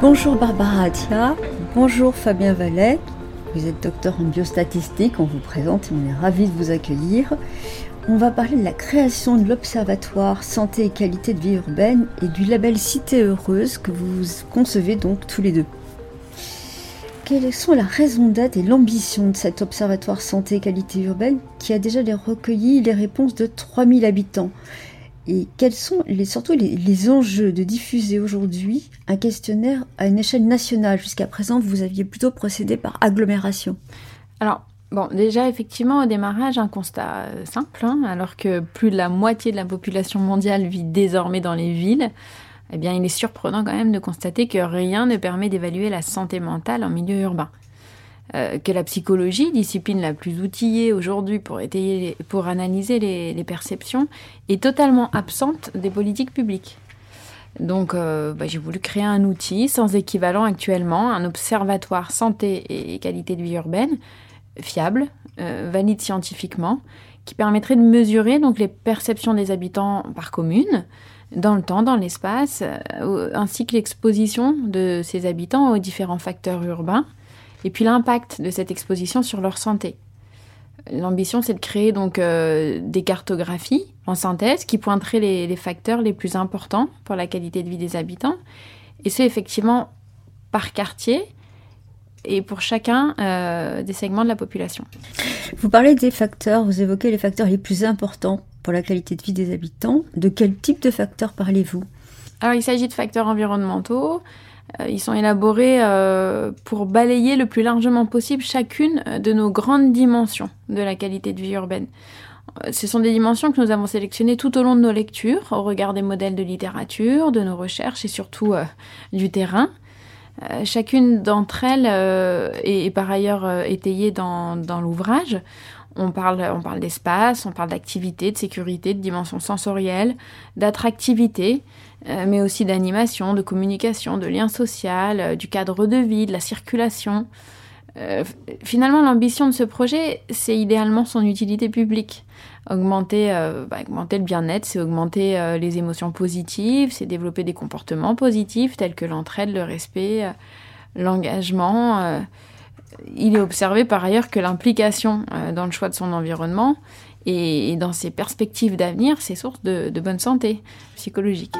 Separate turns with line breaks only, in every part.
Bonjour Barbara Atia, bonjour Fabien Vallet. Vous êtes docteur en biostatistique, on vous présente et on est ravis de vous accueillir. On va parler de la création de l'Observatoire Santé et Qualité de vie urbaine et du label Cité Heureuse que vous concevez donc tous les deux. Quelles sont la raison d'être et l'ambition de cet Observatoire Santé et Qualité urbaine qui a déjà recueilli les réponses de 3000 habitants et quels sont les, surtout les, enjeux de diffuser aujourd'hui un questionnaire à une échelle nationale? Jusqu'à présent, vous aviez plutôt procédé par agglomération.
Alors, bon, déjà, effectivement, au démarrage, un constat euh, simple, hein, alors que plus de la moitié de la population mondiale vit désormais dans les villes, eh bien, il est surprenant quand même de constater que rien ne permet d'évaluer la santé mentale en milieu urbain. Euh, que la psychologie, discipline la plus outillée aujourd'hui pour, analyser les, perceptions, est totalement absente des politiques publiques. Donc euh, bah, j'ai voulu créer un outil sans équivalent actuellement, un observatoire santé et qualité de vie urbaine, fiable, euh, valide scientifiquement, qui permettrait de mesurer donc les perceptions des habitants par commune, dans le temps, dans l'espace, ainsi que l'exposition de ces habitants aux différents facteurs urbains, et puis l'impact de cette exposition sur leur santé. L'ambition, c'est de créer donc euh, des cartographies en synthèse qui pointeraient les, facteurs les plus importants pour la qualité de vie des habitants. Et c'est effectivement par quartier et pour chacun euh, des segments de la population.
Vous parlez des facteurs, vous évoquez les facteurs les plus importants pour la qualité de vie des habitants. De quel type de facteurs parlez-vous?
Alors il s'agit de facteurs environnementaux, euh, ils sont élaborés euh, pour balayer le plus largement possible chacune de nos grandes dimensions de la qualité de vie urbaine. Euh, ce sont des dimensions que nous avons sélectionnées tout au long de nos lectures, au regard des modèles de littérature, de nos recherches et surtout du terrain. chacune d'entre elles est, par ailleurs étayée dans, dans l'ouvrage. On parle, on parle d'espace, on parle d'activité, de sécurité, de dimension sensorielle, d'attractivité, euh, mais aussi d'animation, de communication, de lien social, euh, du cadre de vie, de la circulation. Euh, finalement, l'ambition de ce projet, c'est idéalement son utilité publique. Augmenter, bah, augmenter le bien-être, c'est augmenter les émotions positives, c'est développer des comportements positifs tels que l'entraide, le respect, l'engagement. Il est observé par ailleurs que l'implication dans le choix de son environnement et, dans ses perspectives d'avenir, c'est source de bonne santé psychologique.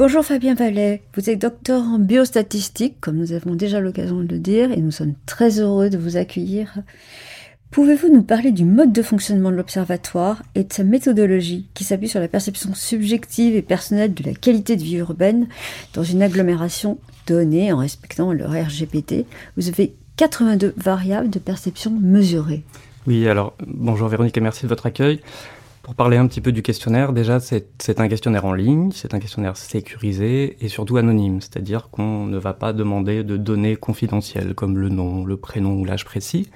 Bonjour Fabien Vallet, vous êtes docteur en biostatistique, comme nous avons déjà l'occasion de le dire, et nous sommes très heureux de vous accueillir. Pouvez-vous nous parler du mode de fonctionnement de l'Observatoire et de sa méthodologie qui s'appuie sur la perception subjective et personnelle de la qualité de vie urbaine dans une agglomération donnée en respectant le RGPT Vous avez 82 variables de perception mesurées.
Oui, alors bonjour Véronique et merci de votre accueil. Pour parler un petit peu du questionnaire, déjà, c'est un questionnaire en ligne, c'est un questionnaire sécurisé et surtout anonyme, c'est-à-dire qu'on ne va pas demander de données confidentielles comme le nom, le prénom ou l'âge précis.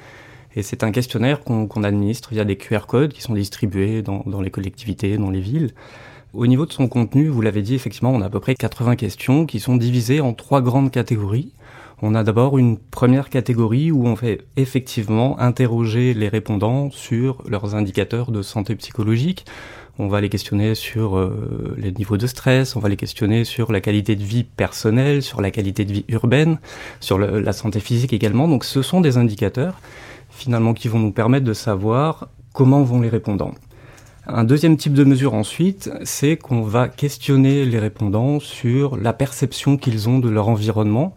Et c'est un questionnaire qu'on administre via des QR codes qui sont distribués dans, dans les collectivités, dans les villes. Au niveau de son contenu, vous l'avez dit, effectivement, on a à peu près 80 questions qui sont divisées en trois grandes catégories. On a d'abord une première catégorie où on fait effectivement interroger les répondants sur leurs indicateurs de santé psychologique. On va les questionner sur euh, les niveaux de stress, on va les questionner sur la qualité de vie personnelle, sur la qualité de vie urbaine, sur la santé physique également. Donc ce sont des indicateurs finalement qui vont nous permettre de savoir comment vont les répondants. Un deuxième type de mesure ensuite, c'est qu'on va questionner les répondants sur la perception qu'ils ont de leur environnement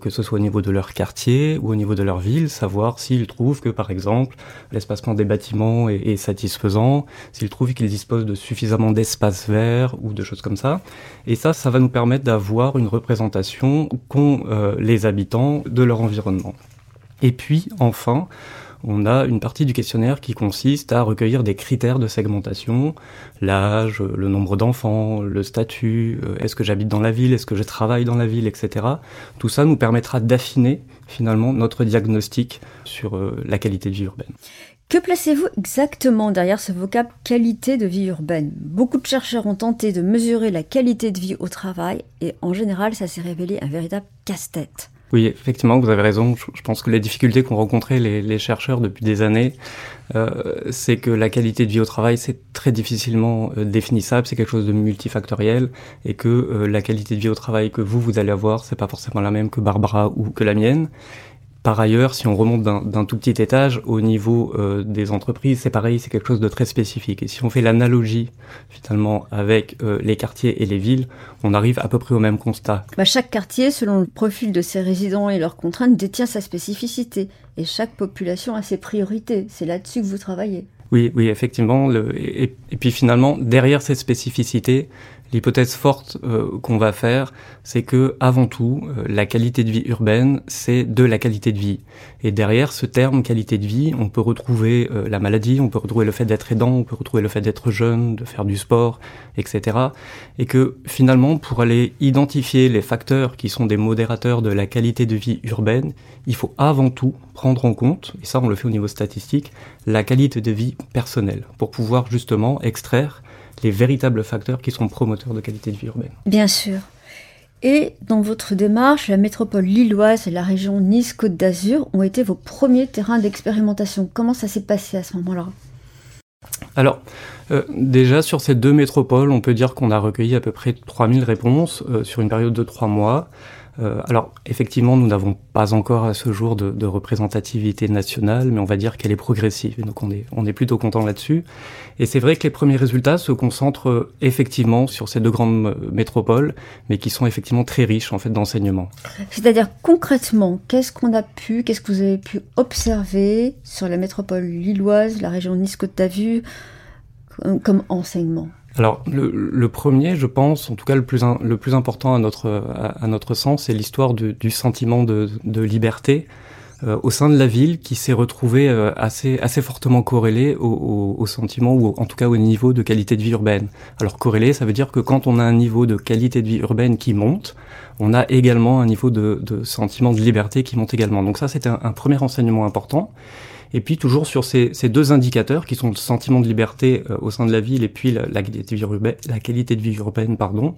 que ce soit au niveau de leur quartier ou au niveau de leur ville, savoir s'ils trouvent que, par exemple, l'espacement des bâtiments est, satisfaisant, s'ils trouvent qu'ils disposent de suffisamment d'espace vert ou de choses comme ça. Et ça, ça va nous permettre d'avoir une représentation qu'ont euh, les habitants de leur environnement. Et puis, enfin, on a une partie du questionnaire qui consiste à recueillir des critères de segmentation, l'âge, le nombre d'enfants, le statut, euh, est-ce que j'habite dans la ville, est-ce que je travaille dans la ville, etc. Tout ça nous permettra d'affiner finalement notre diagnostic sur euh, la qualité de vie urbaine.
Que placez-vous exactement derrière ce vocable qualité de vie urbaine? Beaucoup de chercheurs ont tenté de mesurer la qualité de vie au travail et en général ça s'est révélé un véritable casse-tête.
Oui, effectivement, vous avez raison. Je pense que les difficultés qu'ont rencontrées les, chercheurs depuis des années, euh, c'est que la qualité de vie au travail, c'est très difficilement euh, définissable, c'est quelque chose de multifactoriel, et que euh, la qualité de vie au travail que vous, vous allez avoir, c'est pas forcément la même que Barbara ou que la mienne. Par ailleurs, si on remonte d'un tout petit étage au niveau euh, des entreprises, c'est pareil, c'est quelque chose de très spécifique. Et si on fait l'analogie finalement avec euh, les quartiers et les villes, on arrive à peu près au même constat.
Bah, chaque quartier, selon le profil de ses résidents et leurs contraintes, détient sa spécificité. Et chaque population a ses priorités. C'est là-dessus que vous travaillez.
Oui, oui, effectivement. Le, et, et, puis finalement, derrière cette spécificité, L'hypothèse forte euh, qu'on va faire, c'est que avant tout, euh, la qualité de vie urbaine, c'est de la qualité de vie. Et derrière ce terme qualité de vie, on peut retrouver euh, la maladie, on peut retrouver le fait d'être aidant, on peut retrouver le fait d'être jeune, de faire du sport, etc. Et que finalement, pour aller identifier les facteurs qui sont des modérateurs de la qualité de vie urbaine, il faut avant tout prendre en compte, et ça on le fait au niveau statistique, la qualité de vie personnelle, pour pouvoir justement extraire les véritables facteurs qui sont promoteurs de qualité de vie urbaine.
Bien sûr. Et dans votre démarche, la métropole lilloise et la région Nice-Côte d'Azur ont été vos premiers terrains d'expérimentation. Comment ça s'est passé à ce moment-là?
Alors, euh, déjà sur ces deux métropoles, on peut dire qu'on a recueilli à peu près 3000 réponses euh, sur une période de trois mois. Euh, alors, effectivement, nous n'avons pas encore à ce jour de, représentativité nationale, mais on va dire qu'elle est progressive. Donc, on est, on est plutôt content là-dessus. Et c'est vrai que les premiers résultats se concentrent effectivement sur ces deux grandes métropoles, mais qui sont effectivement très riches en fait d'enseignement.
C'est-à-dire concrètement, qu'est-ce qu'on a pu, qu'est-ce que vous avez pu observer sur la métropole lilloise, la région Nice-Côte d'Azur, comme enseignement?
Alors le, premier, je pense, en tout cas le plus, le plus important à notre, à, notre sens, c'est l'histoire du, sentiment de, liberté euh, au sein de la ville qui s'est retrouvé euh, assez, assez fortement corrélé au, sentiment ou en tout cas au niveau de qualité de vie urbaine. Alors corrélé, ça veut dire que quand on a un niveau de qualité de vie urbaine qui monte, on a également un niveau de, sentiment de liberté qui monte également. Donc ça, c'était un premier enseignement important. Et puis toujours sur ces, deux indicateurs qui sont le sentiment de liberté euh, au sein de la ville et puis la, qualité, de vie urbaine, pardon,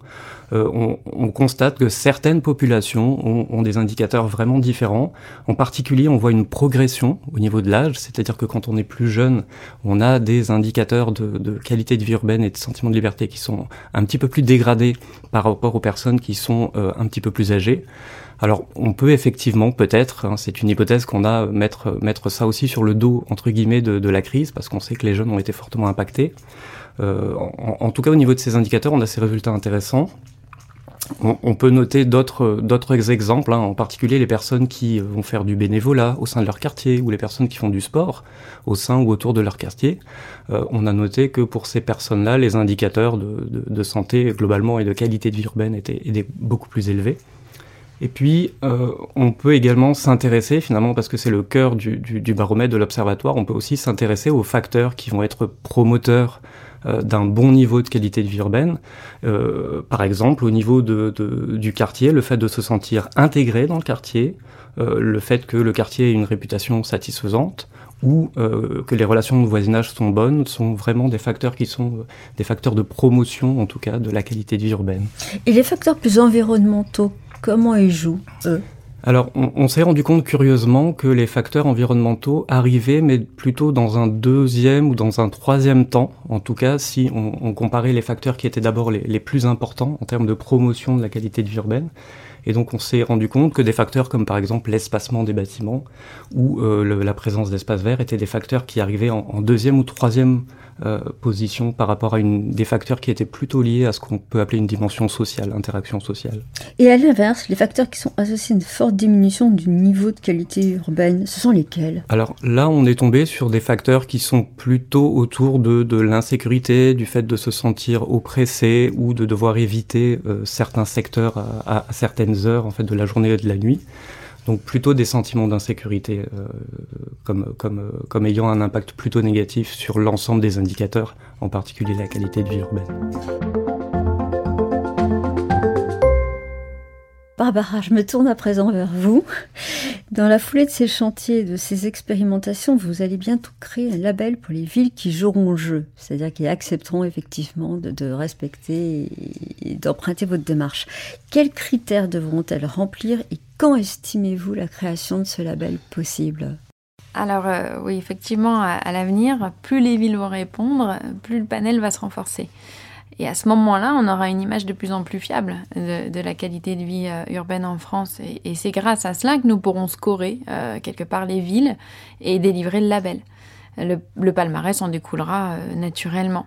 euh, on, on, constate que certaines populations ont, des indicateurs vraiment différents. En particulier, on voit une progression au niveau de l'âge, c'est-à-dire que quand on est plus jeune, on a des indicateurs de, de, qualité de vie urbaine et de sentiment de liberté qui sont un petit peu plus dégradés par rapport aux personnes qui sont euh, un petit peu plus âgées. Alors, on peut effectivement, peut-être, hein, c'est une hypothèse qu'on a, mettre, ça aussi sur le dos, entre guillemets, de, la crise, parce qu'on sait que les jeunes ont été fortement impactés. Euh, en, tout cas, au niveau de ces indicateurs, on a ces résultats intéressants. On, peut noter d'autres exemples, hein, en particulier les personnes qui vont faire du bénévolat au sein de leur quartier ou les personnes qui font du sport au sein ou autour de leur quartier. Euh, on a noté que pour ces personnes-là, les indicateurs de, santé globalement et de qualité de vie urbaine étaient beaucoup plus élevés. Et puis, euh, on peut également s'intéresser, finalement, parce que c'est le cœur du, du, baromètre de l'observatoire, on peut aussi s'intéresser aux facteurs qui vont être promoteurs euh, d'un bon niveau de qualité de vie urbaine. Euh, par exemple, au niveau de, de, du quartier, le fait de se sentir intégré dans le quartier, euh, le fait que le quartier ait une réputation satisfaisante, ou euh, que les relations de voisinage sont bonnes, sont vraiment des facteurs qui sont des facteurs de promotion, en tout cas, de la qualité de vie urbaine.
Et les facteurs plus environnementaux, Comment ils jouent, eux
alors, on, s'est rendu compte curieusement que les facteurs environnementaux arrivaient, mais plutôt dans un deuxième ou dans un troisième temps. En tout cas, si on, comparait les facteurs qui étaient d'abord les, plus importants en termes de promotion de la qualité de vie urbaine. Et donc, on s'est rendu compte que des facteurs comme par exemple l'espacement des bâtiments ou euh, la présence d'espaces verts étaient des facteurs qui arrivaient en, en deuxième ou troisième euh, position par rapport à une, des facteurs qui étaient plutôt liés à ce qu'on peut appeler une dimension sociale, interaction sociale.
Et à l'inverse, les facteurs qui sont associés à une forte diminution du niveau de qualité urbaine, ce sont lesquels?
Alors là, on est tombé sur des facteurs qui sont plutôt autour de, de l'insécurité, du fait de se sentir oppressé ou de devoir éviter euh, certains secteurs à, à, certaines heures en fait de la journée et de la nuit. Donc plutôt des sentiments d'insécurité euh, comme, comme, euh, comme ayant un impact plutôt négatif sur l'ensemble des indicateurs, en particulier la qualité de vie urbaine.
Barbara, je me tourne à présent vers vous. Dans la foulée de ces chantiers, de ces expérimentations, vous allez bientôt créer un label pour les villes qui joueront le jeu, c'est-à-dire qui accepteront effectivement de, respecter et d'emprunter votre démarche. Quels critères devront-elles remplir et quand estimez-vous la création de ce label possible?
Alors euh, oui, effectivement, à l'avenir, plus les villes vont répondre, plus le panel va se renforcer. Et à ce moment-là, on aura une image de plus en plus fiable de, la qualité de vie euh, urbaine en France. Et, c'est grâce à cela que nous pourrons scorer euh, quelque part les villes et délivrer le label. Le, palmarès en découlera naturellement.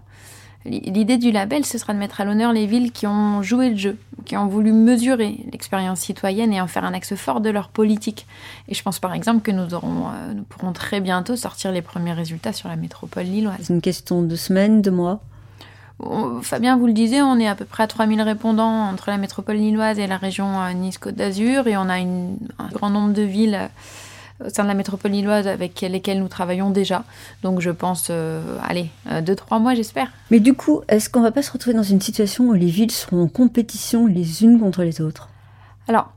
L'idée du label, ce sera de mettre à l'honneur les villes qui ont joué le jeu, qui ont voulu mesurer l'expérience citoyenne et en faire un axe fort de leur politique. Et je pense par exemple que nous, aurons, nous pourrons très bientôt sortir les premiers résultats sur la métropole lilloise.
C'est une question de semaines, de mois?
Fabien vous le disait, on est à peu près à 3000 répondants entre la métropole lilloise et la région euh, Nice-Côte d'Azur et on a un grand nombre de villes euh, au sein de la métropole lilloise avec lesquelles nous travaillons déjà. Donc je pense, euh, allez, deux, trois mois j'espère.
Mais du coup, est-ce qu'on va pas se retrouver dans une situation où les villes seront en compétition les unes contre les autres?
Alors,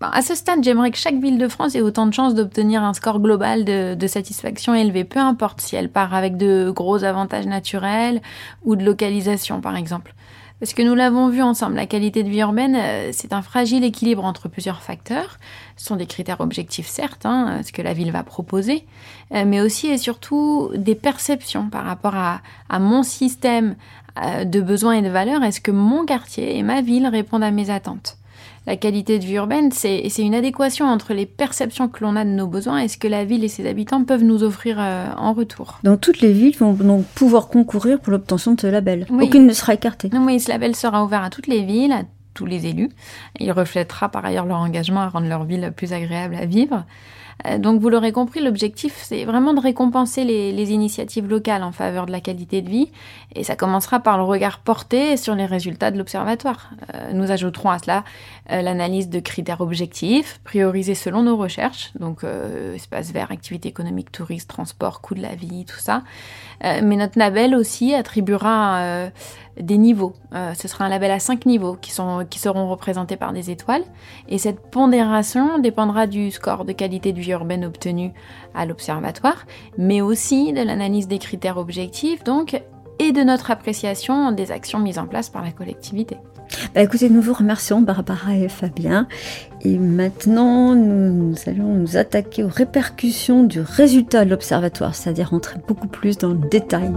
bah, à ce stade, j'aimerais que chaque ville de France ait autant de chances d'obtenir un score global de, satisfaction élevé, peu importe si elle part avec de gros avantages naturels ou de localisation, par exemple. Parce que nous l'avons vu ensemble, la qualité de vie urbaine, euh, c'est un fragile équilibre entre plusieurs facteurs. Ce sont des critères objectifs, certes, hein, ce que la ville va proposer, euh, mais aussi et surtout des perceptions par rapport à, à mon système euh, de besoins et de valeurs. Est-ce que mon quartier et ma ville répondent à mes attentes? La qualité de vie urbaine, c'est une adéquation entre les perceptions que l'on a de nos besoins et ce que la ville et ses habitants peuvent nous offrir euh, en retour.
Donc toutes les villes vont donc pouvoir concourir pour l'obtention de ce label. Aucune ne sera écartée.
Non, oui, ce label sera ouvert à toutes les villes, à tous les élus. Il reflètera par ailleurs leur engagement à rendre leur ville plus agréable à vivre. Euh, donc vous l'aurez compris, l'objectif c'est vraiment de récompenser les, initiatives locales en faveur de la qualité de vie et ça commencera par le regard porté sur les résultats de l'observatoire. Euh, nous ajouterons à cela euh, l'analyse de critères objectifs, priorisés selon nos recherches, donc espace vert, activité économique, tourisme, transport, coût de la vie, tout ça. mais notre label aussi attribuera des niveaux. ce sera un label à cinq niveaux qui, sont, qui seront représentés par des étoiles et cette pondération dépendra du score de qualité de vie urbaine obtenue à l'observatoire, mais aussi de l'analyse des critères objectifs, donc, et de notre appréciation des actions mises en place par la collectivité.
Bah écoutez, nous vous remercions Barbara et Fabien. Et maintenant, nous, allons nous attaquer aux répercussions du résultat de l'observatoire, c'est-à-dire entrer beaucoup plus dans le détail.